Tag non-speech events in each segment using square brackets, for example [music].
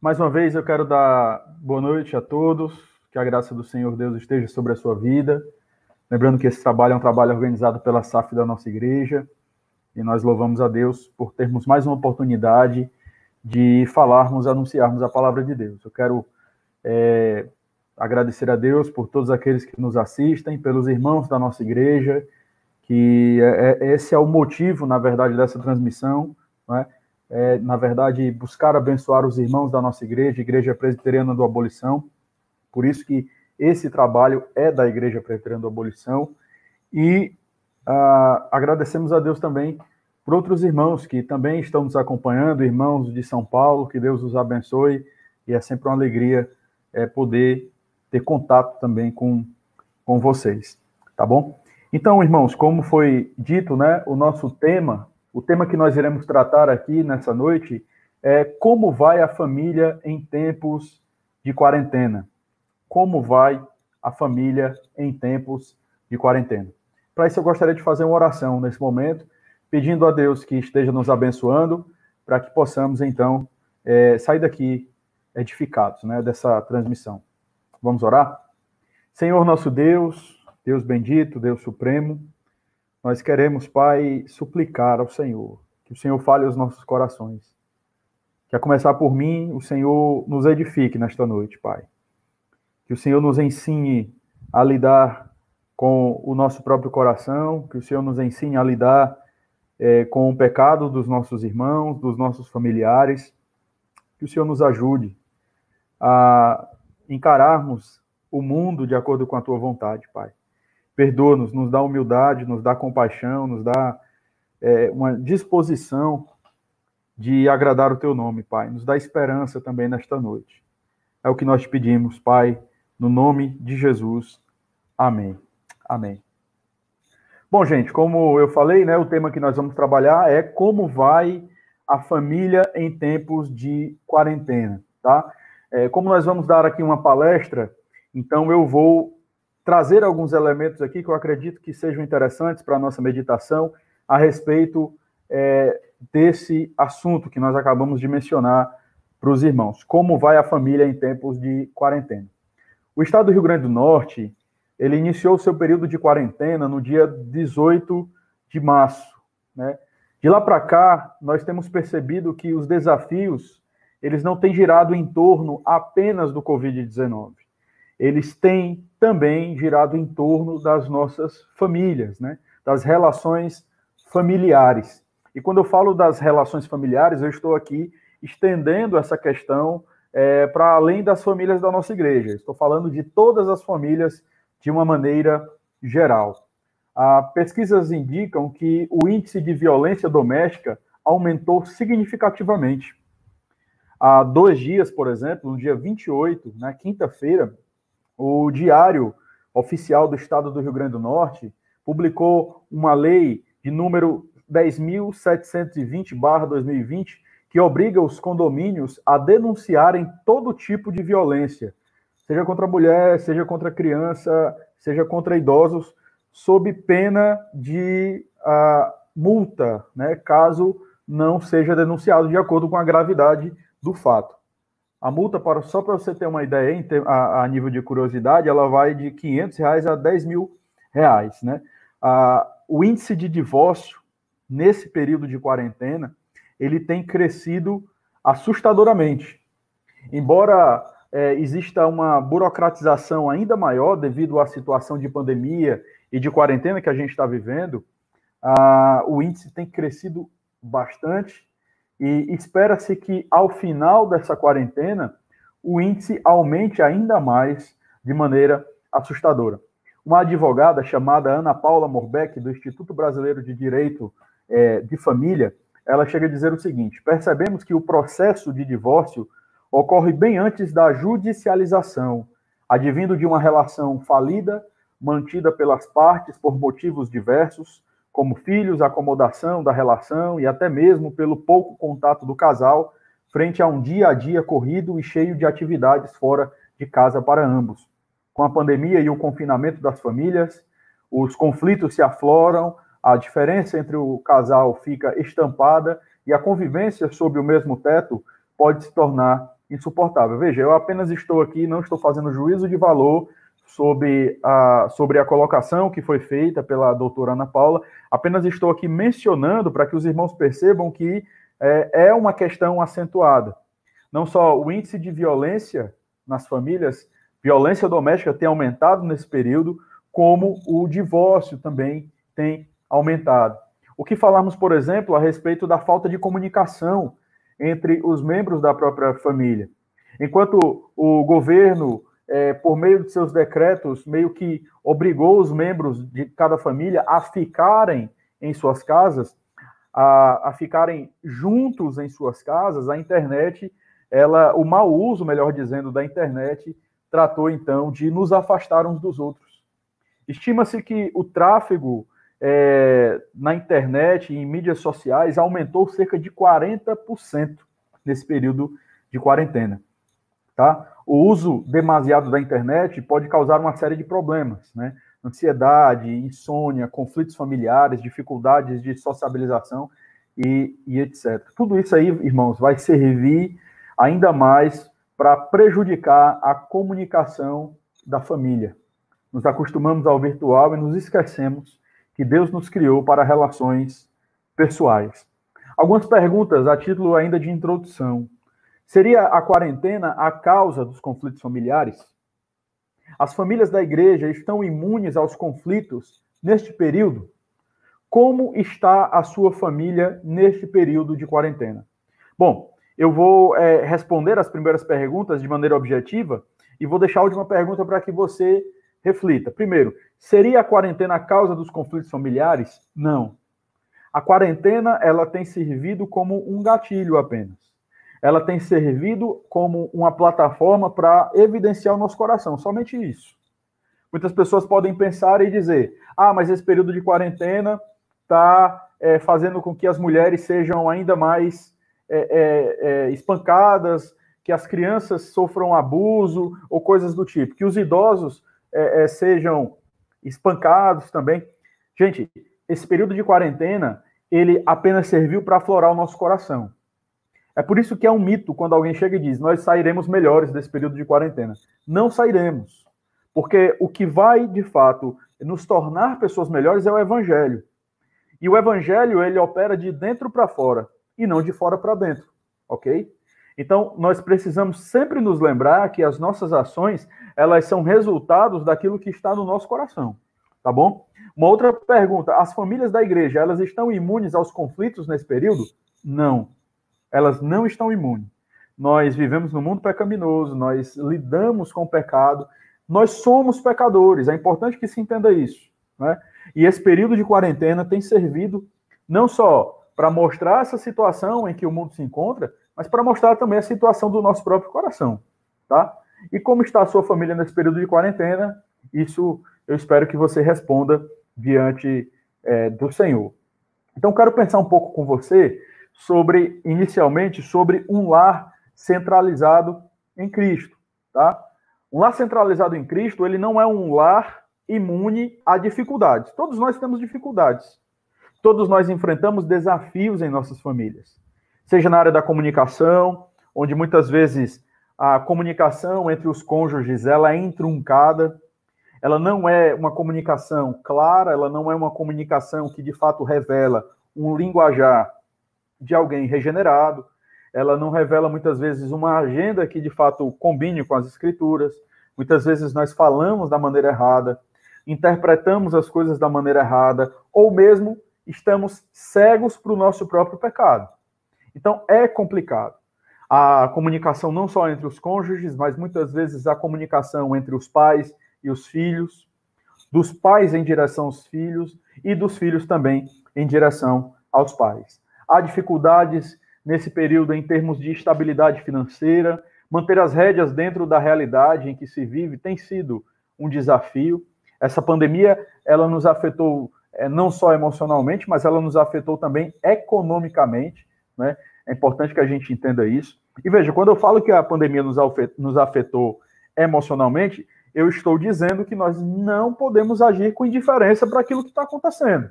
Mais uma vez eu quero dar boa noite a todos, que a graça do Senhor Deus esteja sobre a sua vida. Lembrando que esse trabalho é um trabalho organizado pela SAF da nossa igreja, e nós louvamos a Deus por termos mais uma oportunidade de falarmos, anunciarmos a palavra de Deus. Eu quero é, agradecer a Deus por todos aqueles que nos assistem, pelos irmãos da nossa igreja, que é, é, esse é o motivo, na verdade, dessa transmissão, é? É? na verdade, buscar abençoar os irmãos da nossa igreja, Igreja Presbiteriana do Abolição, por isso que esse trabalho é da Igreja Presbiteriana da Abolição, e ah, agradecemos a Deus também por outros irmãos que também estão nos acompanhando, irmãos de São Paulo, que Deus os abençoe, e é sempre uma alegria é, poder ter contato também com, com vocês, tá bom? Então, irmãos, como foi dito, né, o nosso tema, o tema que nós iremos tratar aqui nessa noite é como vai a família em tempos de quarentena. Como vai a família em tempos de quarentena? Para isso, eu gostaria de fazer uma oração nesse momento, pedindo a Deus que esteja nos abençoando, para que possamos, então, é, sair daqui edificados né, dessa transmissão. Vamos orar? Senhor nosso Deus, Deus bendito, Deus supremo, nós queremos, Pai, suplicar ao Senhor que o Senhor fale os nossos corações. Que a começar por mim, o Senhor nos edifique nesta noite, Pai. Que o Senhor nos ensine a lidar com o nosso próprio coração, que o Senhor nos ensine a lidar é, com o pecado dos nossos irmãos, dos nossos familiares. Que o Senhor nos ajude a encararmos o mundo de acordo com a tua vontade, Pai. Perdoa-nos, nos dá humildade, nos dá compaixão, nos dá é, uma disposição de agradar o teu nome, Pai. Nos dá esperança também nesta noite. É o que nós te pedimos, Pai, no nome de Jesus. Amém. Amém. Bom, gente, como eu falei, né, o tema que nós vamos trabalhar é como vai a família em tempos de quarentena, tá? É, como nós vamos dar aqui uma palestra, então eu vou trazer alguns elementos aqui que eu acredito que sejam interessantes para a nossa meditação a respeito é, desse assunto que nós acabamos de mencionar para os irmãos. Como vai a família em tempos de quarentena? O estado do Rio Grande do Norte, ele iniciou seu período de quarentena no dia 18 de março, né? De lá para cá, nós temos percebido que os desafios, eles não têm girado em torno apenas do COVID-19 eles têm também girado em torno das nossas famílias, né? das relações familiares. E quando eu falo das relações familiares, eu estou aqui estendendo essa questão é, para além das famílias da nossa igreja. Estou falando de todas as famílias de uma maneira geral. Ah, pesquisas indicam que o índice de violência doméstica aumentou significativamente. Há dois dias, por exemplo, no dia 28, na quinta-feira, o Diário Oficial do Estado do Rio Grande do Norte publicou uma lei de número 10.720-2020 que obriga os condomínios a denunciarem todo tipo de violência, seja contra mulher, seja contra criança, seja contra idosos, sob pena de uh, multa, né, caso não seja denunciado de acordo com a gravidade do fato. A multa, para, só para você ter uma ideia, a, a, nível de curiosidade, ela vai de 500 reais a 10 mil reais, né? A, o índice de divórcio nesse período de quarentena, ele tem crescido assustadoramente. Embora é, exista uma burocratização ainda maior devido à situação de pandemia e de quarentena que a gente está vivendo, o índice tem crescido bastante e espera-se que ao final dessa quarentena o índice aumente ainda mais de maneira assustadora. Uma advogada chamada Ana Paula Morbeck, do Instituto Brasileiro de Direito é, de Família, ela chega a dizer o seguinte: percebemos que o processo de divórcio ocorre bem antes da judicialização, advindo de uma relação falida, mantida pelas partes por motivos diversos, como filhos, acomodação da relação e até mesmo pelo pouco contato do casal frente a um dia a dia corrido e cheio de atividades fora de casa para ambos. Com a pandemia e o confinamento das famílias, os conflitos se afloram, a diferença entre o casal fica estampada e a convivência sob o mesmo teto pode se tornar insuportável. Veja, eu apenas estou aqui, não estou fazendo juízo de valor sobre a, sobre a colocação que foi feita pela doutora Ana Paula, apenas estou aqui mencionando para que os irmãos percebam que é, é uma questão acentuada. Não só o índice de violência nas famílias, violência doméstica tem aumentado nesse período, como o divórcio também tem aumentado. O que falamos, por exemplo, a respeito da falta de comunicação entre os membros da própria família. Enquanto o governo, é, por meio de seus decretos, meio que obrigou os membros de cada família a ficarem em suas casas, a, a ficarem juntos em suas casas, a internet, ela, o mau uso, melhor dizendo, da internet, tratou então de nos afastar uns dos outros. Estima-se que o tráfego é, na internet e em mídias sociais aumentou cerca de 40% nesse período de quarentena. Tá? O uso demasiado da internet pode causar uma série de problemas, né? Ansiedade, insônia, conflitos familiares, dificuldades de sociabilização e, e etc. Tudo isso aí, irmãos, vai servir ainda mais para prejudicar a comunicação da família. Nos acostumamos ao virtual e nos esquecemos que Deus nos criou para relações pessoais. Algumas perguntas a título ainda de introdução. Seria a quarentena a causa dos conflitos familiares? As famílias da igreja estão imunes aos conflitos neste período? Como está a sua família neste período de quarentena? Bom, eu vou é, responder as primeiras perguntas de maneira objetiva e vou deixar a última pergunta para que você reflita. Primeiro, seria a quarentena a causa dos conflitos familiares? Não. A quarentena, ela tem servido como um gatilho apenas. Ela tem servido como uma plataforma para evidenciar o nosso coração, somente isso. Muitas pessoas podem pensar e dizer: ah, mas esse período de quarentena está é, fazendo com que as mulheres sejam ainda mais é, é, espancadas, que as crianças sofram abuso ou coisas do tipo, que os idosos sejam espancados também. Gente, esse período de quarentena, ele apenas serviu para aflorar o nosso coração. É por isso que é um mito quando alguém chega e diz: Nós sairemos melhores desse período de quarentena. Não sairemos. Porque o que vai, de fato, nos tornar pessoas melhores é o evangelho. E o evangelho, ele opera de dentro para fora e não de fora para dentro, ok? Então, nós precisamos sempre nos lembrar que as nossas ações, elas são resultados daquilo que está no nosso coração, tá bom? Uma outra pergunta, as famílias da igreja, elas estão imunes aos conflitos nesse período? Não. Elas não estão imunes. Nós vivemos no mundo pecaminoso, nós lidamos com o pecado, nós somos pecadores, é importante que se entenda isso, né? E esse período de quarentena tem servido não só para mostrar essa situação em que o mundo se encontra, mas para mostrar também a situação do nosso próprio coração, tá? E como está a sua família nesse período de quarentena? Isso eu espero que você responda diante é, do Senhor. Então, quero pensar um pouco com você sobre, inicialmente, sobre um lar centralizado em Cristo, tá? Um lar centralizado em Cristo, ele não é um lar imune a dificuldades. Todos nós temos dificuldades. Todos nós enfrentamos desafios em nossas famílias seja na área da comunicação, onde muitas vezes a comunicação entre os cônjuges ela é intruncada, ela não é uma comunicação clara, ela não é uma comunicação que de fato revela um linguajar de alguém regenerado, ela não revela muitas vezes uma agenda que de fato combine com as escrituras. Muitas vezes nós falamos da maneira errada, interpretamos as coisas da maneira errada, ou mesmo estamos cegos para o nosso próprio pecado. Então, é complicado. A comunicação não só entre os cônjuges, mas muitas vezes a comunicação entre os pais e os filhos, dos pais em direção aos filhos e dos filhos também em direção aos pais. Há dificuldades nesse período em termos de estabilidade financeira, manter as rédeas dentro da realidade em que se vive tem sido um desafio. Essa pandemia, ela nos afetou é, não só emocionalmente, mas ela nos afetou também economicamente né? É importante que a gente entenda isso. E veja, quando eu falo que a pandemia nos afetou emocionalmente, eu estou dizendo que nós não podemos agir com indiferença para aquilo que está acontecendo.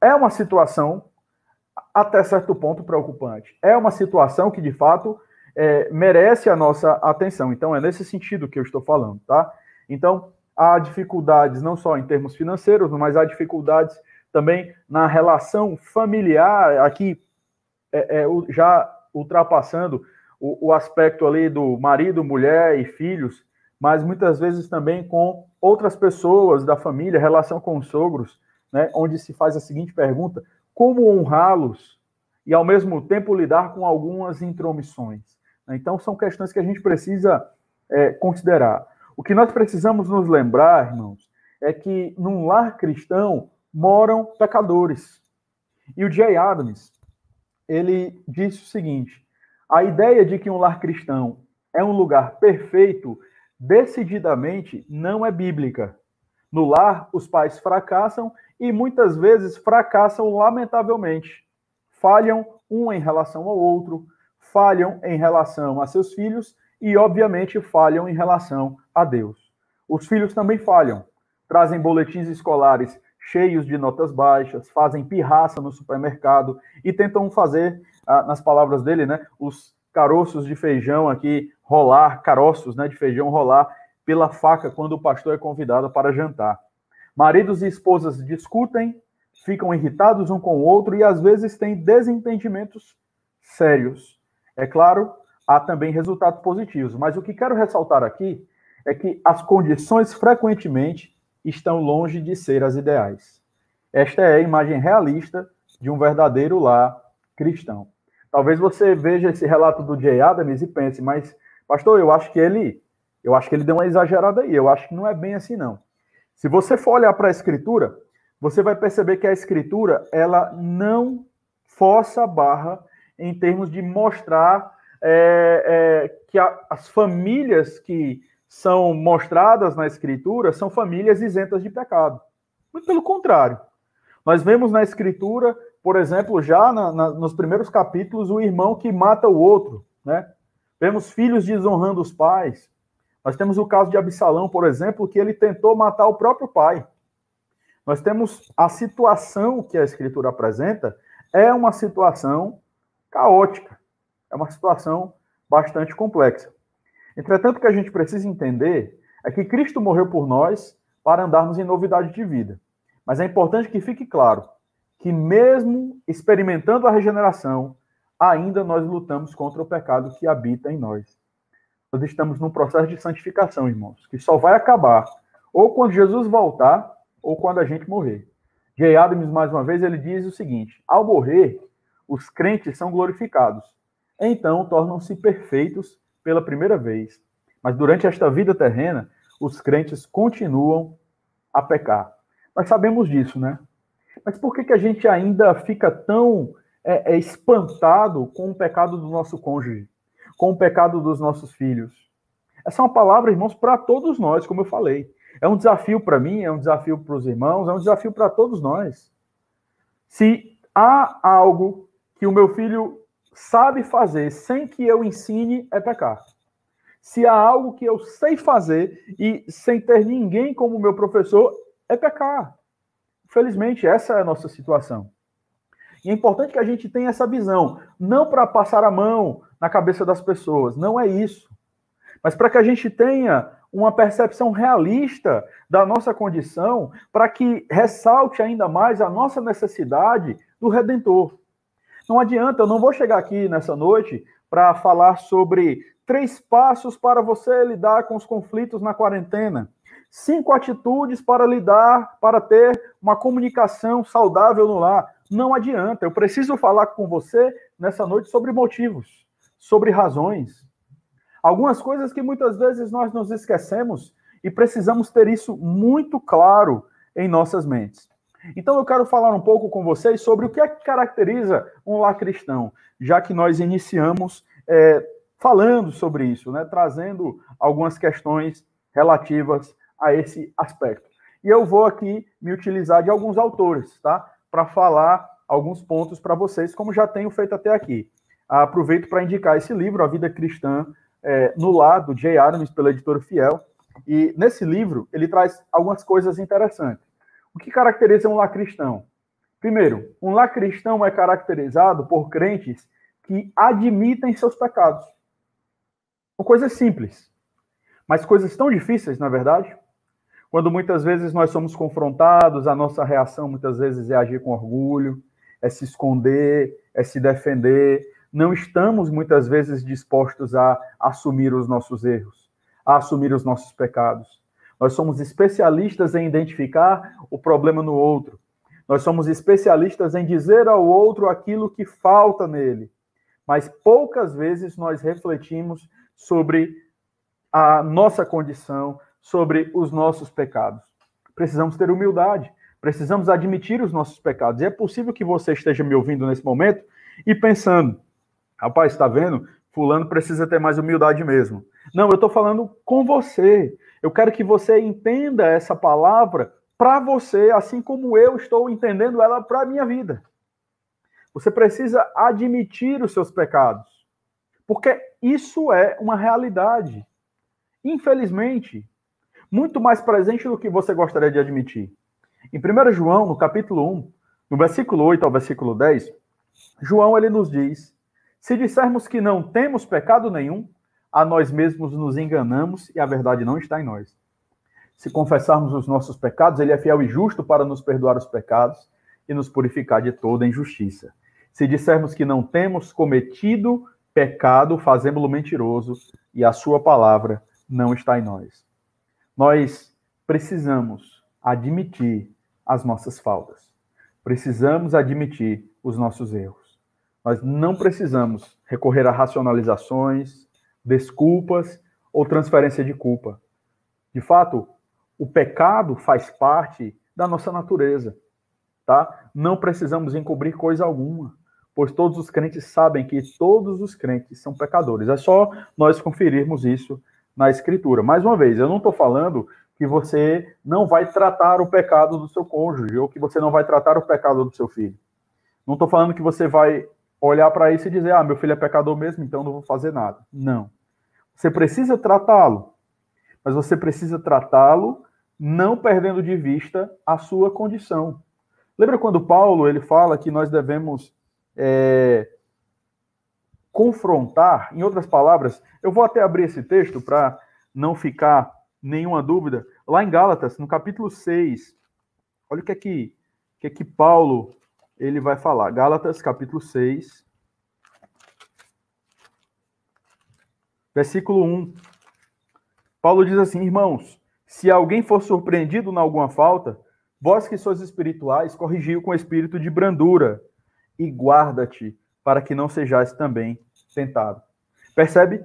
É uma situação, até certo ponto, preocupante. É uma situação que, de fato, é, merece a nossa atenção. Então, é nesse sentido que eu estou falando, tá? Então, há dificuldades não só em termos financeiros, mas há dificuldades também na relação familiar, aqui é, é, já ultrapassando o, o aspecto ali do marido, mulher e filhos, mas muitas vezes também com outras pessoas da família, relação com os sogros, né, onde se faz a seguinte pergunta: como honrá-los e ao mesmo tempo lidar com algumas intromissões? Então, são questões que a gente precisa é, considerar. O que nós precisamos nos lembrar, irmãos, é que num lar cristão moram pecadores. E o Jay Adams, ele disse o seguinte: a ideia de que um lar cristão é um lugar perfeito, decididamente não é bíblica. No lar, os pais fracassam e muitas vezes fracassam lamentavelmente. Falham um em relação ao outro, falham em relação a seus filhos e, obviamente, falham em relação a Deus. Os filhos também falham, trazem boletins escolares cheios de notas baixas, fazem pirraça no supermercado e tentam fazer, ah, nas palavras dele, né, os caroços de feijão aqui rolar, caroços né, de feijão rolar pela faca quando o pastor é convidado para jantar. Maridos e esposas discutem, ficam irritados um com o outro e às vezes têm desentendimentos sérios. É claro, há também resultados positivos, mas o que quero ressaltar aqui é que as condições frequentemente estão longe de ser as ideais. Esta é a imagem realista de um verdadeiro lar cristão. Talvez você veja esse relato do Jay Adams e pense, mas pastor, eu acho que ele, eu acho que ele deu uma exagerada aí. Eu acho que não é bem assim não. Se você for olhar para a escritura, você vai perceber que a escritura ela não força a barra em termos de mostrar é, é, que a, as famílias que são mostradas na Escritura são famílias isentas de pecado. Muito pelo contrário. Nós vemos na Escritura, por exemplo, já na, na, nos primeiros capítulos, o irmão que mata o outro. Né? Vemos filhos desonrando os pais. Nós temos o caso de Absalão, por exemplo, que ele tentou matar o próprio pai. Nós temos a situação que a Escritura apresenta, é uma situação caótica, é uma situação bastante complexa. Entretanto, o que a gente precisa entender é que Cristo morreu por nós para andarmos em novidade de vida. Mas é importante que fique claro que, mesmo experimentando a regeneração, ainda nós lutamos contra o pecado que habita em nós. Nós estamos num processo de santificação, irmãos, que só vai acabar ou quando Jesus voltar ou quando a gente morrer. J. Adams, mais uma vez, ele diz o seguinte: ao morrer, os crentes são glorificados. Então tornam-se perfeitos pela primeira vez. Mas durante esta vida terrena, os crentes continuam a pecar. Nós sabemos disso, né? Mas por que, que a gente ainda fica tão é, é, espantado com o pecado do nosso cônjuge, com o pecado dos nossos filhos? Essa é uma palavra, irmãos, para todos nós, como eu falei. É um desafio para mim, é um desafio para os irmãos, é um desafio para todos nós. Se há algo que o meu filho sabe fazer sem que eu ensine é pecar. Se há algo que eu sei fazer e sem ter ninguém como meu professor, é pecar. Felizmente, essa é a nossa situação. E é importante que a gente tenha essa visão, não para passar a mão na cabeça das pessoas, não é isso. Mas para que a gente tenha uma percepção realista da nossa condição, para que ressalte ainda mais a nossa necessidade do redentor. Não adianta, eu não vou chegar aqui nessa noite para falar sobre três passos para você lidar com os conflitos na quarentena, cinco atitudes para lidar, para ter uma comunicação saudável no lar. Não adianta, eu preciso falar com você nessa noite sobre motivos, sobre razões. Algumas coisas que muitas vezes nós nos esquecemos e precisamos ter isso muito claro em nossas mentes. Então eu quero falar um pouco com vocês sobre o que é que caracteriza um lar cristão, já que nós iniciamos é, falando sobre isso, né, trazendo algumas questões relativas a esse aspecto. E eu vou aqui me utilizar de alguns autores, tá, para falar alguns pontos para vocês, como já tenho feito até aqui. Aproveito para indicar esse livro, A Vida Cristã é, no Lado, Jay Adams, pela editora Fiel. E nesse livro ele traz algumas coisas interessantes. O que caracteriza um lar cristão? Primeiro, um lar cristão é caracterizado por crentes que admitem seus pecados. São coisas simples, mas coisas tão difíceis, na verdade. Quando muitas vezes nós somos confrontados, a nossa reação muitas vezes é agir com orgulho, é se esconder, é se defender. Não estamos muitas vezes dispostos a assumir os nossos erros, a assumir os nossos pecados. Nós somos especialistas em identificar o problema no outro. Nós somos especialistas em dizer ao outro aquilo que falta nele. Mas poucas vezes nós refletimos sobre a nossa condição, sobre os nossos pecados. Precisamos ter humildade, precisamos admitir os nossos pecados. E é possível que você esteja me ouvindo nesse momento e pensando: rapaz, está vendo? Fulano precisa ter mais humildade mesmo. Não, eu estou falando com você. Eu quero que você entenda essa palavra para você, assim como eu estou entendendo ela para a minha vida. Você precisa admitir os seus pecados, porque isso é uma realidade. Infelizmente, muito mais presente do que você gostaria de admitir. Em 1 João, no capítulo 1, no versículo 8 ao versículo 10, João ele nos diz: Se dissermos que não temos pecado nenhum, a nós mesmos nos enganamos e a verdade não está em nós. Se confessarmos os nossos pecados, ele é fiel e justo para nos perdoar os pecados e nos purificar de toda injustiça. Se dissermos que não temos cometido pecado, fazemos-lo mentiroso e a sua palavra não está em nós. Nós precisamos admitir as nossas faltas. Precisamos admitir os nossos erros. Nós não precisamos recorrer a racionalizações, desculpas ou transferência de culpa. De fato, o pecado faz parte da nossa natureza, tá? Não precisamos encobrir coisa alguma, pois todos os crentes sabem que todos os crentes são pecadores. É só nós conferirmos isso na escritura. Mais uma vez, eu não estou falando que você não vai tratar o pecado do seu cônjuge ou que você não vai tratar o pecado do seu filho. Não estou falando que você vai olhar para isso e dizer, ah, meu filho é pecador mesmo, então não vou fazer nada. Não. Você precisa tratá-lo, mas você precisa tratá-lo não perdendo de vista a sua condição. Lembra quando Paulo ele fala que nós devemos é, confrontar, em outras palavras, eu vou até abrir esse texto para não ficar nenhuma dúvida, lá em Gálatas, no capítulo 6, olha o que é que, que, é que Paulo ele vai falar. Gálatas, capítulo 6, versículo 1. Paulo diz assim: Irmãos, se alguém for surpreendido em alguma falta, vós que sois espirituais, corrigiu com espírito de brandura e guarda-te para que não sejais também tentado. Percebe?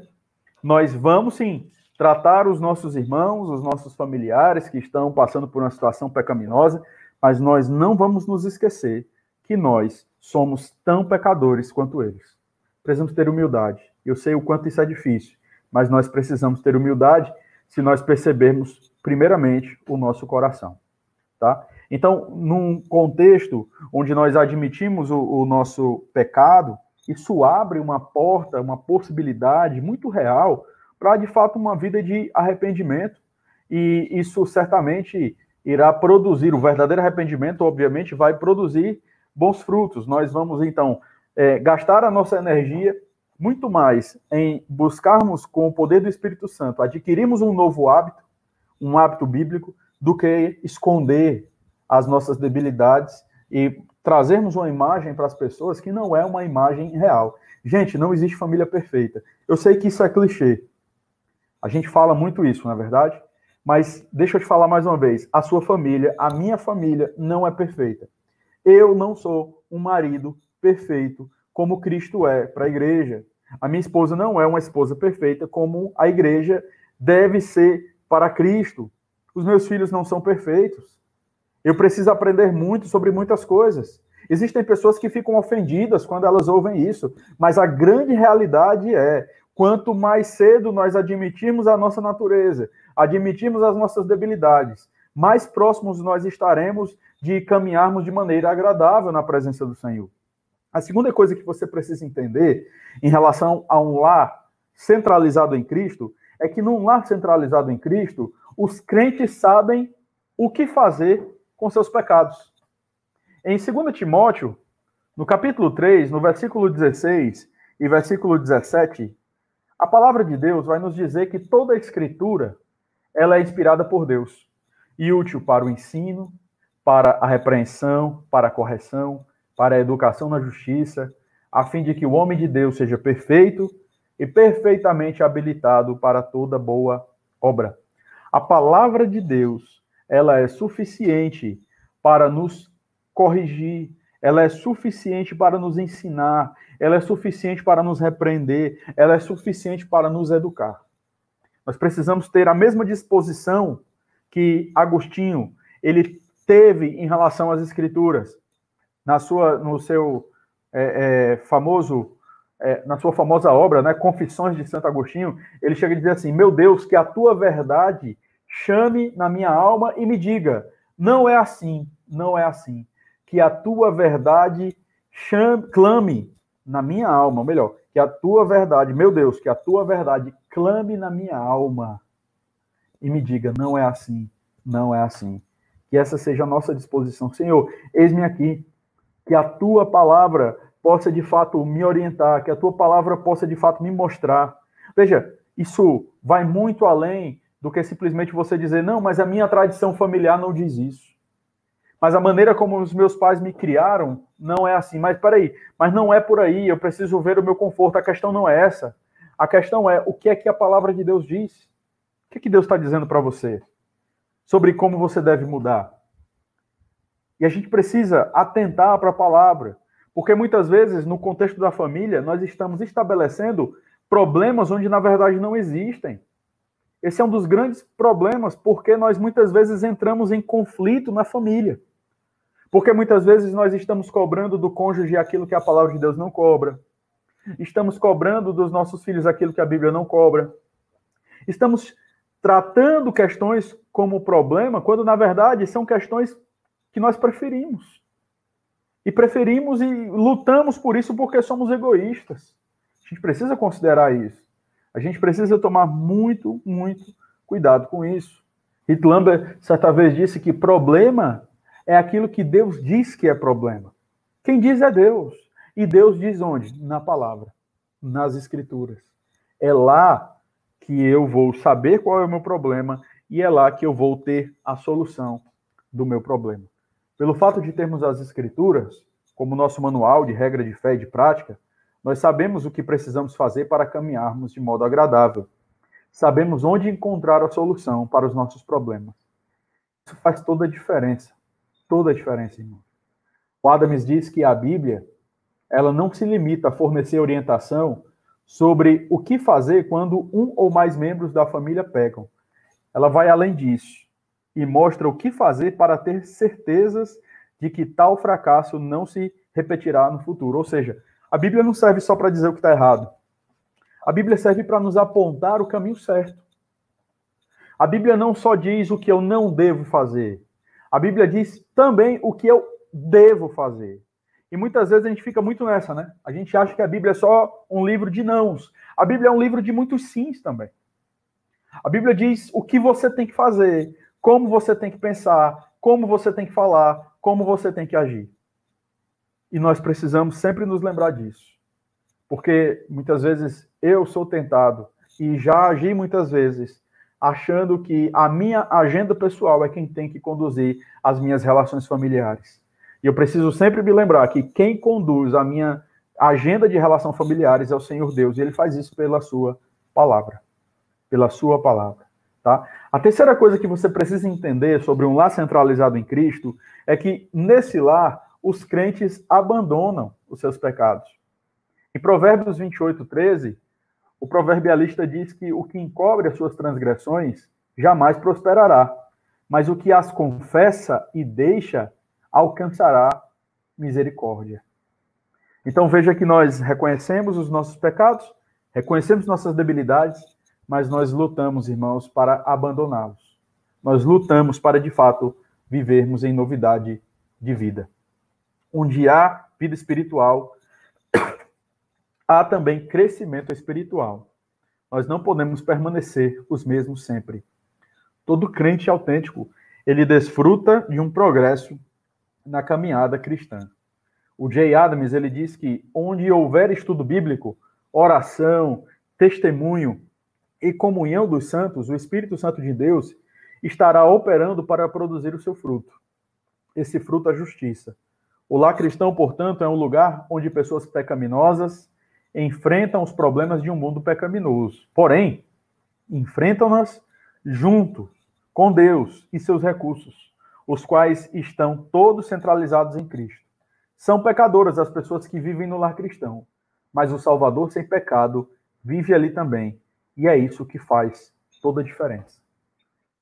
Nós vamos sim tratar os nossos irmãos, os nossos familiares que estão passando por uma situação pecaminosa, mas nós não vamos nos esquecer que nós somos tão pecadores quanto eles. Precisamos ter humildade. Eu sei o quanto isso é difícil, mas nós precisamos ter humildade se nós percebermos, primeiramente, o nosso coração. Tá? Então, num contexto onde nós admitimos o, o nosso pecado, isso abre uma porta, uma possibilidade muito real para, de fato, uma vida de arrependimento. E isso certamente irá produzir, o verdadeiro arrependimento, obviamente, vai produzir bons frutos. Nós vamos, então, é, gastar a nossa energia muito mais em buscarmos, com o poder do Espírito Santo, adquirirmos um novo hábito, um hábito bíblico, do que esconder as nossas debilidades e trazermos uma imagem para as pessoas que não é uma imagem real. Gente, não existe família perfeita. Eu sei que isso é clichê. A gente fala muito isso, na é verdade? Mas deixa eu te falar mais uma vez: a sua família, a minha família, não é perfeita. Eu não sou um marido perfeito como Cristo é para a igreja. A minha esposa não é uma esposa perfeita como a igreja deve ser para Cristo. Os meus filhos não são perfeitos. Eu preciso aprender muito sobre muitas coisas. Existem pessoas que ficam ofendidas quando elas ouvem isso, mas a grande realidade é: quanto mais cedo nós admitirmos a nossa natureza, admitirmos as nossas debilidades, mais próximos nós estaremos de caminharmos de maneira agradável na presença do Senhor. A segunda coisa que você precisa entender em relação a um lar centralizado em Cristo é que num lar centralizado em Cristo, os crentes sabem o que fazer com seus pecados. Em 2 Timóteo, no capítulo 3, no versículo 16 e versículo 17, A palavra de Deus vai nos dizer que toda a escritura ela é inspirada por Deus e útil para o ensino, para a repreensão, para a correção, para a educação na justiça, a fim de que o homem de Deus seja perfeito e perfeitamente habilitado para toda boa obra. A palavra de Deus, ela é suficiente para nos corrigir, ela é suficiente para nos ensinar, ela é suficiente para nos repreender, ela é suficiente para nos educar. Nós precisamos ter a mesma disposição que Agostinho ele teve em relação às escrituras, na sua, no seu é, é, famoso, é, na sua famosa obra, né, Confissões de Santo Agostinho, ele chega a dizer assim: Meu Deus, que a tua verdade chame na minha alma e me diga, não é assim, não é assim que a tua verdade chame, clame na minha alma, melhor, que a tua verdade, meu Deus, que a tua verdade clame na minha alma e me diga, não é assim, não é assim. Que essa seja a nossa disposição. Senhor, eis-me aqui, que a tua palavra possa de fato me orientar, que a tua palavra possa de fato me mostrar. Veja, isso vai muito além do que simplesmente você dizer, não, mas a minha tradição familiar não diz isso mas a maneira como os meus pais me criaram não é assim. Mas peraí, mas não é por aí, eu preciso ver o meu conforto. A questão não é essa. A questão é o que é que a palavra de Deus diz. O que, é que Deus está dizendo para você sobre como você deve mudar? E a gente precisa atentar para a palavra, porque muitas vezes, no contexto da família, nós estamos estabelecendo problemas onde na verdade não existem. Esse é um dos grandes problemas, porque nós muitas vezes entramos em conflito na família. Porque muitas vezes nós estamos cobrando do cônjuge aquilo que a palavra de Deus não cobra. Estamos cobrando dos nossos filhos aquilo que a Bíblia não cobra. Estamos tratando questões como problema, quando na verdade são questões que nós preferimos. E preferimos e lutamos por isso porque somos egoístas. A gente precisa considerar isso. A gente precisa tomar muito, muito cuidado com isso. Hitler certa vez disse que problema é aquilo que Deus diz que é problema. Quem diz é Deus. E Deus diz onde? Na palavra, nas escrituras. É lá que eu vou saber qual é o meu problema e é lá que eu vou ter a solução do meu problema. Pelo fato de termos as escrituras como nosso manual de regra de fé e de prática, nós sabemos o que precisamos fazer para caminharmos de modo agradável. Sabemos onde encontrar a solução para os nossos problemas. Isso faz toda a diferença toda a diferença, irmão. O Adams diz que a Bíblia ela não se limita a fornecer orientação sobre o que fazer quando um ou mais membros da família pecam. Ela vai além disso e mostra o que fazer para ter certezas de que tal fracasso não se repetirá no futuro. Ou seja, a Bíblia não serve só para dizer o que está errado. A Bíblia serve para nos apontar o caminho certo. A Bíblia não só diz o que eu não devo fazer, a Bíblia diz também o que eu devo fazer. E muitas vezes a gente fica muito nessa, né? A gente acha que a Bíblia é só um livro de nãos. A Bíblia é um livro de muitos sims também. A Bíblia diz o que você tem que fazer, como você tem que pensar, como você tem que falar, como você tem que agir. E nós precisamos sempre nos lembrar disso. Porque muitas vezes eu sou tentado e já agi muitas vezes achando que a minha agenda pessoal é quem tem que conduzir as minhas relações familiares. E eu preciso sempre me lembrar que quem conduz a minha agenda de relação familiares é o Senhor Deus, e ele faz isso pela sua palavra. Pela sua palavra, tá? A terceira coisa que você precisa entender sobre um lar centralizado em Cristo é que nesse lar os crentes abandonam os seus pecados. Em Provérbios 28, 13, o proverbialista diz que o que encobre as suas transgressões jamais prosperará, mas o que as confessa e deixa alcançará misericórdia. Então veja que nós reconhecemos os nossos pecados, reconhecemos nossas debilidades, mas nós lutamos, irmãos, para abandoná-los. Nós lutamos para, de fato, vivermos em novidade de vida. Onde há vida espiritual, [coughs] há também crescimento espiritual. Nós não podemos permanecer os mesmos sempre. Todo crente autêntico, ele desfruta de um progresso na caminhada cristã. O Jay Adams, ele diz que onde houver estudo bíblico, oração, testemunho e comunhão dos santos, o Espírito Santo de Deus estará operando para produzir o seu fruto. Esse fruto é justiça. O lar cristão, portanto, é um lugar onde pessoas pecaminosas enfrentam os problemas de um mundo pecaminoso. Porém, enfrentam-nas junto com Deus e seus recursos, os quais estão todos centralizados em Cristo. São pecadoras as pessoas que vivem no lar cristão, mas o Salvador sem pecado vive ali também. E é isso que faz toda a diferença.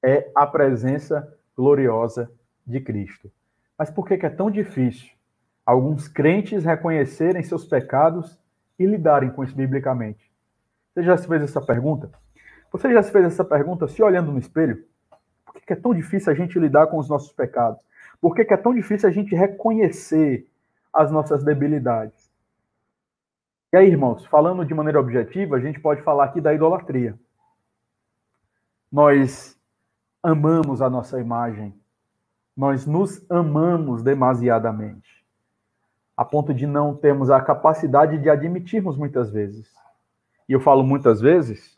É a presença gloriosa de Cristo. Mas por que é tão difícil alguns crentes reconhecerem seus pecados e lidarem com isso biblicamente? Você já se fez essa pergunta? Você já se fez essa pergunta se olhando no espelho? Por que é tão difícil a gente lidar com os nossos pecados? Por que é tão difícil a gente reconhecer as nossas debilidades? E aí, irmãos, falando de maneira objetiva, a gente pode falar aqui da idolatria. Nós amamos a nossa imagem, nós nos amamos demasiadamente, a ponto de não termos a capacidade de admitirmos muitas vezes. E eu falo muitas vezes,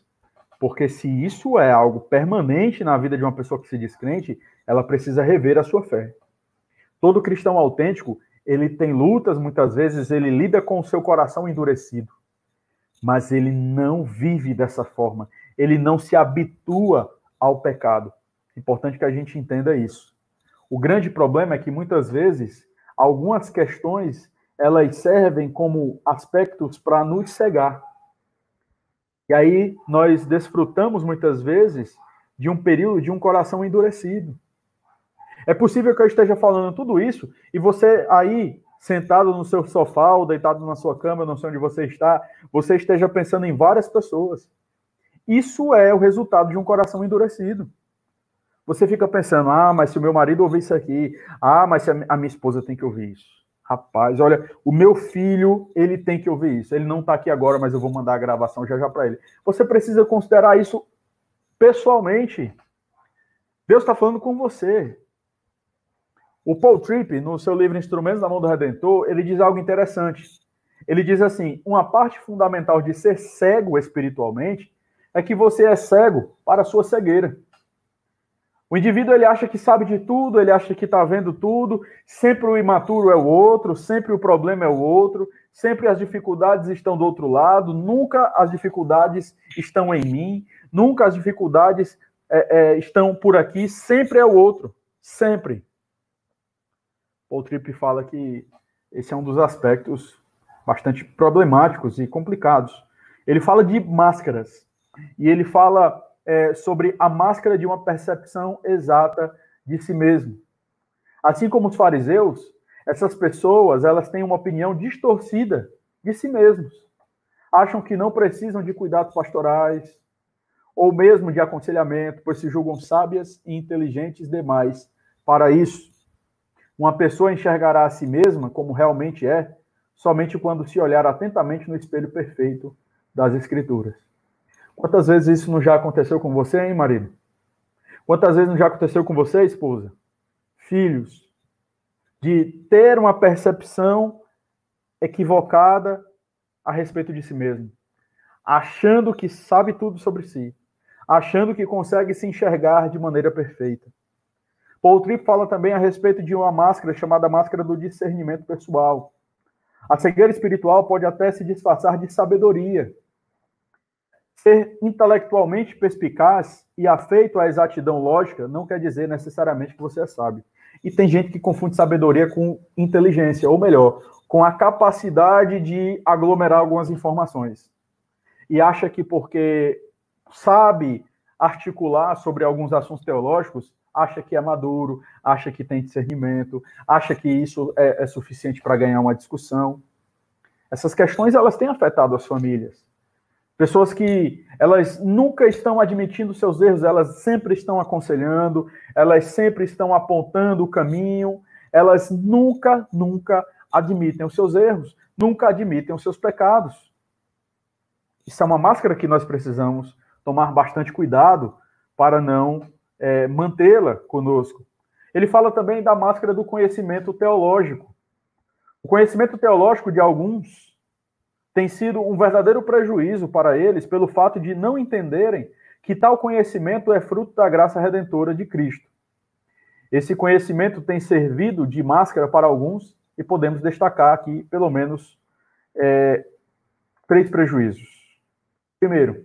porque se isso é algo permanente na vida de uma pessoa que se diz crente, ela precisa rever a sua fé. Todo cristão autêntico, ele tem lutas, muitas vezes ele lida com o seu coração endurecido, mas ele não vive dessa forma, ele não se habitua ao pecado. Importante que a gente entenda isso. O grande problema é que muitas vezes algumas questões elas servem como aspectos para nos cegar. E aí nós desfrutamos muitas vezes de um período de um coração endurecido. É possível que eu esteja falando tudo isso e você aí sentado no seu sofá ou deitado na sua cama, não sei onde você está, você esteja pensando em várias pessoas. Isso é o resultado de um coração endurecido. Você fica pensando, ah, mas se o meu marido ouvir isso aqui, ah, mas se a minha esposa tem que ouvir isso. Rapaz, olha, o meu filho, ele tem que ouvir isso. Ele não está aqui agora, mas eu vou mandar a gravação já já para ele. Você precisa considerar isso pessoalmente. Deus está falando com você. O Paul Tripp, no seu livro Instrumentos da Mão do Redentor, ele diz algo interessante. Ele diz assim: uma parte fundamental de ser cego espiritualmente é que você é cego para a sua cegueira. O indivíduo ele acha que sabe de tudo, ele acha que está vendo tudo, sempre o imaturo é o outro, sempre o problema é o outro, sempre as dificuldades estão do outro lado, nunca as dificuldades estão em mim, nunca as dificuldades é, é, estão por aqui, sempre é o outro, sempre. Paul Tripp fala que esse é um dos aspectos bastante problemáticos e complicados. Ele fala de máscaras e ele fala é, sobre a máscara de uma percepção exata de si mesmo. Assim como os fariseus, essas pessoas elas têm uma opinião distorcida de si mesmos. Acham que não precisam de cuidados pastorais ou mesmo de aconselhamento, pois se julgam sábias e inteligentes demais para isso. Uma pessoa enxergará a si mesma como realmente é somente quando se olhar atentamente no espelho perfeito das Escrituras. Quantas vezes isso não já aconteceu com você, hein, marido? Quantas vezes não já aconteceu com você, esposa? Filhos, de ter uma percepção equivocada a respeito de si mesmo, achando que sabe tudo sobre si, achando que consegue se enxergar de maneira perfeita. Paul Tripp fala também a respeito de uma máscara chamada máscara do discernimento pessoal. A cegueira espiritual pode até se disfarçar de sabedoria, Ser intelectualmente perspicaz e afeito à exatidão lógica não quer dizer necessariamente que você é sábio. E tem gente que confunde sabedoria com inteligência, ou melhor, com a capacidade de aglomerar algumas informações. E acha que porque sabe articular sobre alguns assuntos teológicos, acha que é maduro, acha que tem discernimento, acha que isso é, é suficiente para ganhar uma discussão. Essas questões elas têm afetado as famílias. Pessoas que elas nunca estão admitindo seus erros, elas sempre estão aconselhando, elas sempre estão apontando o caminho, elas nunca, nunca admitem os seus erros, nunca admitem os seus pecados. Isso é uma máscara que nós precisamos tomar bastante cuidado para não é, mantê-la conosco. Ele fala também da máscara do conhecimento teológico. O conhecimento teológico de alguns tem sido um verdadeiro prejuízo para eles pelo fato de não entenderem que tal conhecimento é fruto da graça redentora de Cristo. Esse conhecimento tem servido de máscara para alguns e podemos destacar aqui, pelo menos, é, três prejuízos. Primeiro,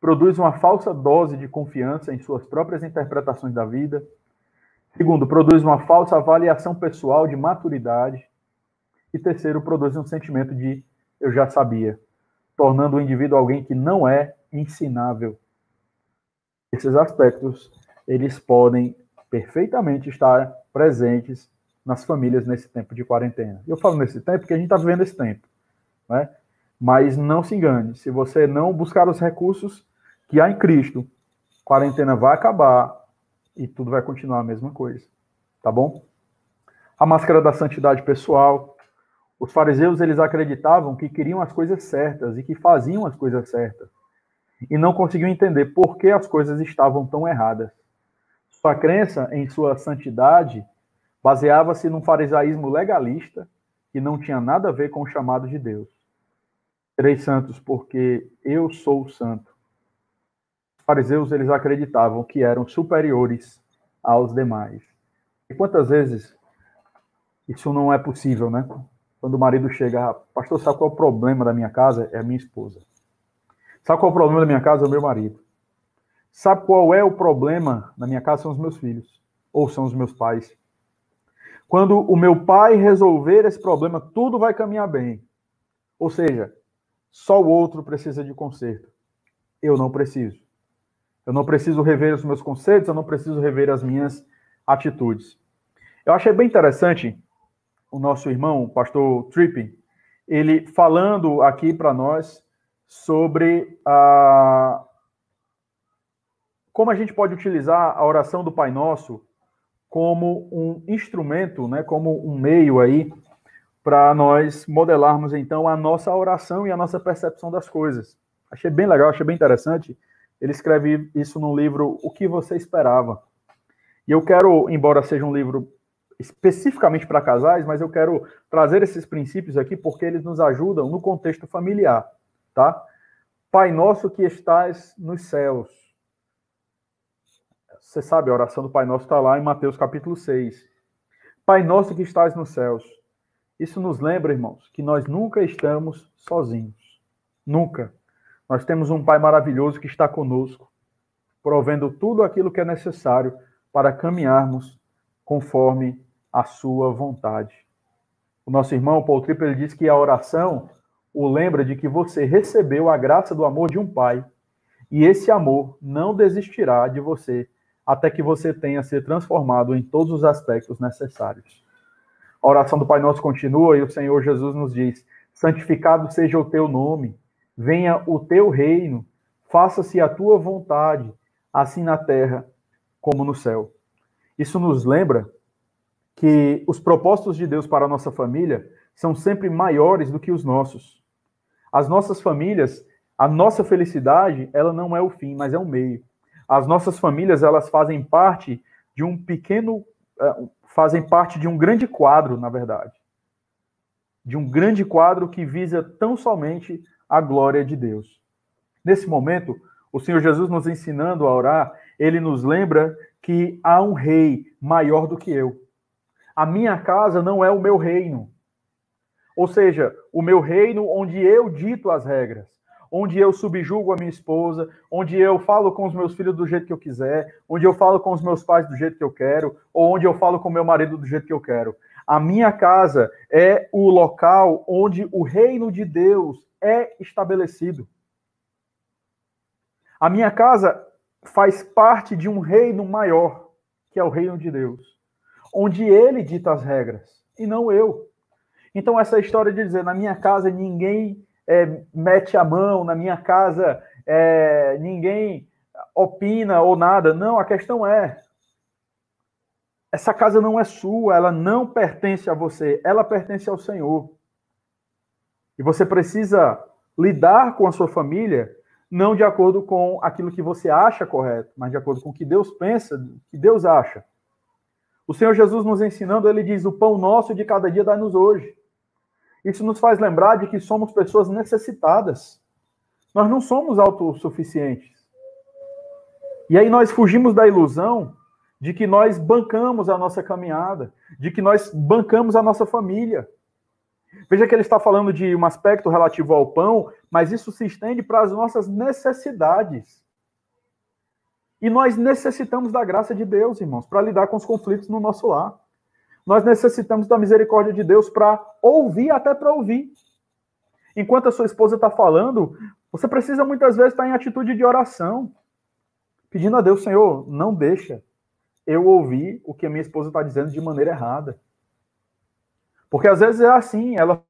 produz uma falsa dose de confiança em suas próprias interpretações da vida. Segundo, produz uma falsa avaliação pessoal de maturidade. E terceiro, produz um sentimento de eu já sabia, tornando o indivíduo alguém que não é ensinável. Esses aspectos, eles podem perfeitamente estar presentes nas famílias nesse tempo de quarentena. Eu falo nesse tempo porque a gente está vivendo esse tempo, né? Mas não se engane, se você não buscar os recursos que há em Cristo, quarentena vai acabar e tudo vai continuar a mesma coisa, tá bom? A máscara da santidade pessoal. Os fariseus eles acreditavam que queriam as coisas certas e que faziam as coisas certas e não conseguiam entender por que as coisas estavam tão erradas. Sua crença em sua santidade baseava-se num farisaísmo legalista que não tinha nada a ver com o chamado de Deus. Três santos porque eu sou santo. Os fariseus eles acreditavam que eram superiores aos demais. E quantas vezes isso não é possível, né? Quando o marido chega, pastor, sabe qual é o problema da minha casa? É a minha esposa. Sabe qual é o problema da minha casa? É o meu marido. Sabe qual é o problema na minha casa? São os meus filhos. Ou são os meus pais. Quando o meu pai resolver esse problema, tudo vai caminhar bem. Ou seja, só o outro precisa de conserto. Eu não preciso. Eu não preciso rever os meus conceitos, eu não preciso rever as minhas atitudes. Eu achei bem interessante o nosso irmão, o pastor Tripping, ele falando aqui para nós sobre a, como a gente pode utilizar a oração do Pai Nosso como um instrumento, né, como um meio aí para nós modelarmos então a nossa oração e a nossa percepção das coisas. Achei bem legal, achei bem interessante. Ele escreve isso no livro O que você esperava. E eu quero, embora seja um livro especificamente para casais, mas eu quero trazer esses princípios aqui porque eles nos ajudam no contexto familiar tá? Pai nosso que estás nos céus. Você sabe, a oração do Pai Nosso está lá em Mateus capítulo 6. Pai nosso que estás nos céus. Isso nos lembra, irmãos, que nós nunca estamos sozinhos. Nunca. Nós temos um Pai maravilhoso que está conosco, provendo tudo aquilo que é necessário para caminharmos conforme a sua vontade. O nosso irmão Paul Tripp diz que a oração o lembra de que você recebeu a graça do amor de um pai, e esse amor não desistirá de você até que você tenha se transformado em todos os aspectos necessários. A oração do Pai Nosso continua e o Senhor Jesus nos diz: Santificado seja o teu nome, venha o teu reino, faça-se a tua vontade, assim na terra como no céu. Isso nos lembra que os propósitos de Deus para a nossa família são sempre maiores do que os nossos. As nossas famílias, a nossa felicidade, ela não é o fim, mas é um meio. As nossas famílias, elas fazem parte de um pequeno, eh, fazem parte de um grande quadro, na verdade. De um grande quadro que visa tão somente a glória de Deus. Nesse momento, o Senhor Jesus nos ensinando a orar, ele nos lembra que há um rei maior do que eu. A minha casa não é o meu reino. Ou seja, o meu reino onde eu dito as regras, onde eu subjugo a minha esposa, onde eu falo com os meus filhos do jeito que eu quiser, onde eu falo com os meus pais do jeito que eu quero, ou onde eu falo com meu marido do jeito que eu quero. A minha casa é o local onde o reino de Deus é estabelecido. A minha casa faz parte de um reino maior, que é o reino de Deus, onde ele dita as regras e não eu. Então, essa história de dizer, na minha casa ninguém é, mete a mão, na minha casa é, ninguém opina ou nada. Não, a questão é: essa casa não é sua, ela não pertence a você, ela pertence ao Senhor. E você precisa lidar com a sua família não de acordo com aquilo que você acha correto, mas de acordo com o que Deus pensa, que Deus acha. O Senhor Jesus nos ensinando, ele diz: O pão nosso de cada dia dá-nos hoje. Isso nos faz lembrar de que somos pessoas necessitadas. Nós não somos autossuficientes. E aí nós fugimos da ilusão de que nós bancamos a nossa caminhada, de que nós bancamos a nossa família. Veja que ele está falando de um aspecto relativo ao pão, mas isso se estende para as nossas necessidades. E nós necessitamos da graça de Deus, irmãos, para lidar com os conflitos no nosso lar. Nós necessitamos da misericórdia de Deus para ouvir, até para ouvir. Enquanto a sua esposa está falando, você precisa muitas vezes estar em atitude de oração, pedindo a Deus, Senhor, não deixa eu ouvir o que a minha esposa está dizendo de maneira errada. Porque às vezes é assim, ela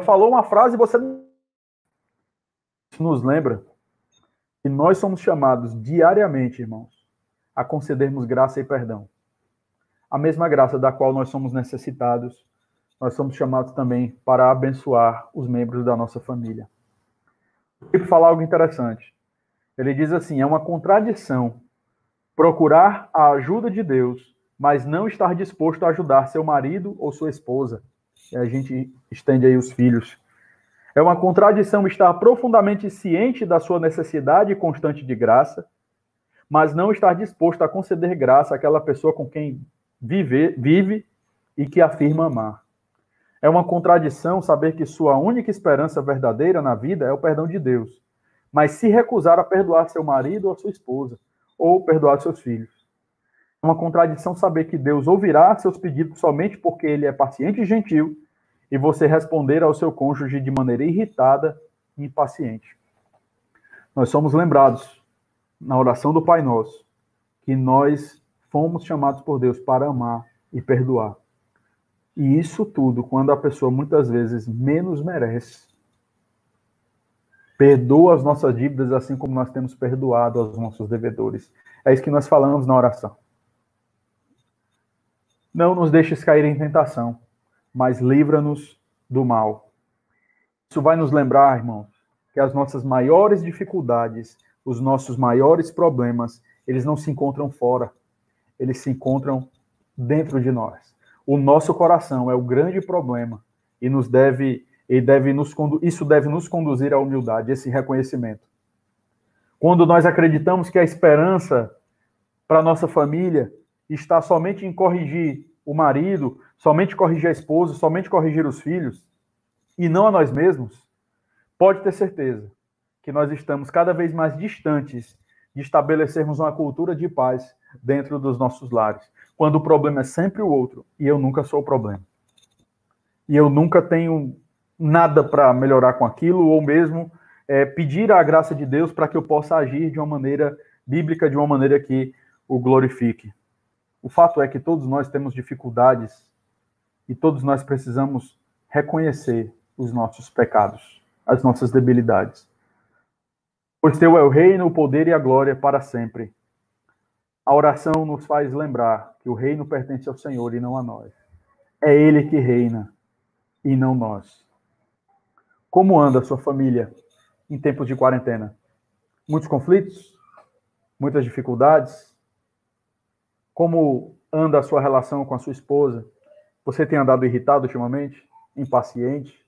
falou uma frase e você nos lembra que nós somos chamados diariamente, irmãos, a concedermos graça e perdão. A mesma graça da qual nós somos necessitados, nós somos chamados também para abençoar os membros da nossa família. E falar algo interessante. Ele diz assim: é uma contradição procurar a ajuda de Deus, mas não estar disposto a ajudar seu marido ou sua esposa. E a gente estende aí os filhos. É uma contradição estar profundamente ciente da sua necessidade constante de graça, mas não estar disposto a conceder graça àquela pessoa com quem vive, vive e que afirma amar. É uma contradição saber que sua única esperança verdadeira na vida é o perdão de Deus, mas se recusar a perdoar seu marido ou sua esposa, ou perdoar seus filhos. Uma contradição saber que Deus ouvirá seus pedidos somente porque ele é paciente e gentil e você responder ao seu cônjuge de maneira irritada e impaciente. Nós somos lembrados na oração do Pai Nosso que nós fomos chamados por Deus para amar e perdoar. E isso tudo quando a pessoa muitas vezes menos merece. Perdoa as nossas dívidas assim como nós temos perdoado aos nossos devedores. É isso que nós falamos na oração. Não nos deixes cair em tentação, mas livra-nos do mal. Isso vai nos lembrar, irmãos, que as nossas maiores dificuldades, os nossos maiores problemas, eles não se encontram fora, eles se encontram dentro de nós. O nosso coração é o grande problema e nos deve e deve nos isso deve nos conduzir à humildade, esse reconhecimento. Quando nós acreditamos que a esperança para nossa família está somente em corrigir o marido, somente corrigir a esposa, somente corrigir os filhos, e não a nós mesmos, pode ter certeza que nós estamos cada vez mais distantes de estabelecermos uma cultura de paz dentro dos nossos lares, quando o problema é sempre o outro e eu nunca sou o problema. E eu nunca tenho nada para melhorar com aquilo, ou mesmo é, pedir a graça de Deus para que eu possa agir de uma maneira bíblica, de uma maneira que o glorifique. O fato é que todos nós temos dificuldades e todos nós precisamos reconhecer os nossos pecados, as nossas debilidades. Pois teu é o reino, o poder e a glória para sempre. A oração nos faz lembrar que o reino pertence ao Senhor e não a nós. É Ele que reina e não nós. Como anda a sua família em tempos de quarentena? Muitos conflitos? Muitas dificuldades? Como anda a sua relação com a sua esposa? Você tem andado irritado ultimamente? Impaciente?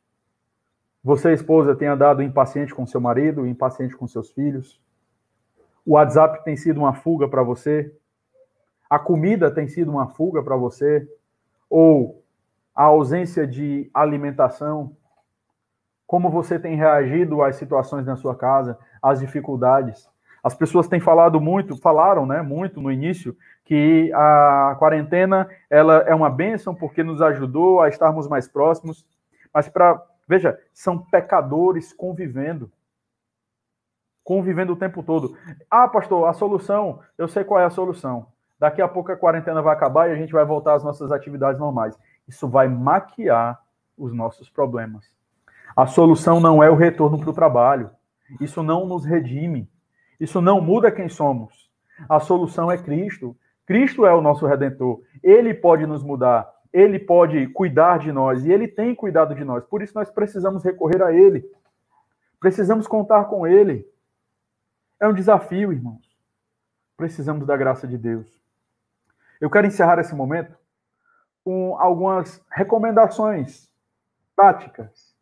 Você, esposa, tem andado impaciente com seu marido, impaciente com seus filhos? O WhatsApp tem sido uma fuga para você? A comida tem sido uma fuga para você? Ou a ausência de alimentação? Como você tem reagido às situações na sua casa, às dificuldades? As pessoas têm falado muito, falaram, né, muito no início, que a quarentena ela é uma bênção porque nos ajudou a estarmos mais próximos, mas para veja, são pecadores convivendo. Convivendo o tempo todo. Ah, pastor, a solução, eu sei qual é a solução. Daqui a pouco a quarentena vai acabar e a gente vai voltar às nossas atividades normais. Isso vai maquiar os nossos problemas. A solução não é o retorno para o trabalho. Isso não nos redime. Isso não muda quem somos. A solução é Cristo. Cristo é o nosso redentor. Ele pode nos mudar. ele pode cuidar de nós e ele tem cuidado de nós. Por isso nós precisamos recorrer a ele. Precisamos contar com ele. É um desafio, irmãos. Precisamos da graça de Deus. Eu quero encerrar esse momento com algumas recomendações práticas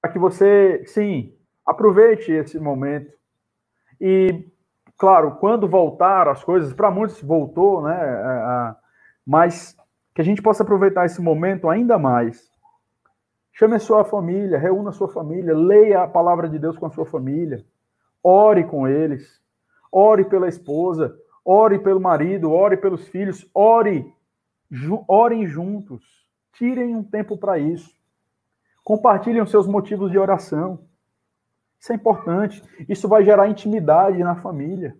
para que você, sim, aproveite esse momento e, claro, quando voltar as coisas, para muitos voltou, né? É, mas que a gente possa aproveitar esse momento ainda mais. Chame a sua família, reúna a sua família, leia a palavra de Deus com a sua família, ore com eles, ore pela esposa, ore pelo marido, ore pelos filhos, ore, ju, orem juntos, tirem um tempo para isso. Compartilhem os seus motivos de oração. Isso é importante. Isso vai gerar intimidade na família.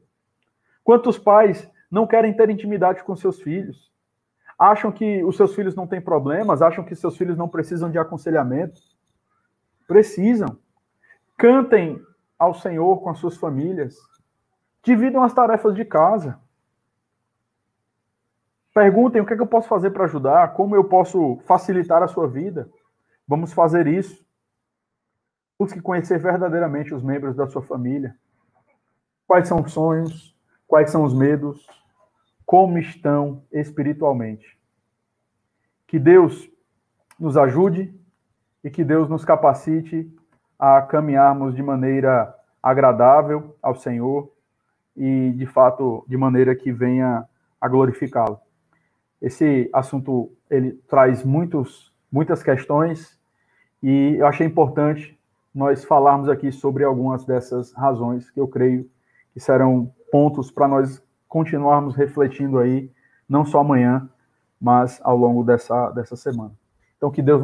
Quantos pais não querem ter intimidade com seus filhos? Acham que os seus filhos não têm problemas? Acham que seus filhos não precisam de aconselhamento? Precisam. Cantem ao Senhor com as suas famílias. Dividam as tarefas de casa. Perguntem o que, é que eu posso fazer para ajudar, como eu posso facilitar a sua vida. Vamos fazer isso. Busque conhecer verdadeiramente os membros da sua família. Quais são os sonhos? Quais são os medos? Como estão espiritualmente? Que Deus nos ajude e que Deus nos capacite a caminharmos de maneira agradável ao Senhor e, de fato, de maneira que venha a glorificá-lo. Esse assunto ele traz muitos, muitas questões e eu achei importante nós falarmos aqui sobre algumas dessas razões que eu creio que serão pontos para nós continuarmos refletindo aí, não só amanhã, mas ao longo dessa, dessa semana. Então, que Deus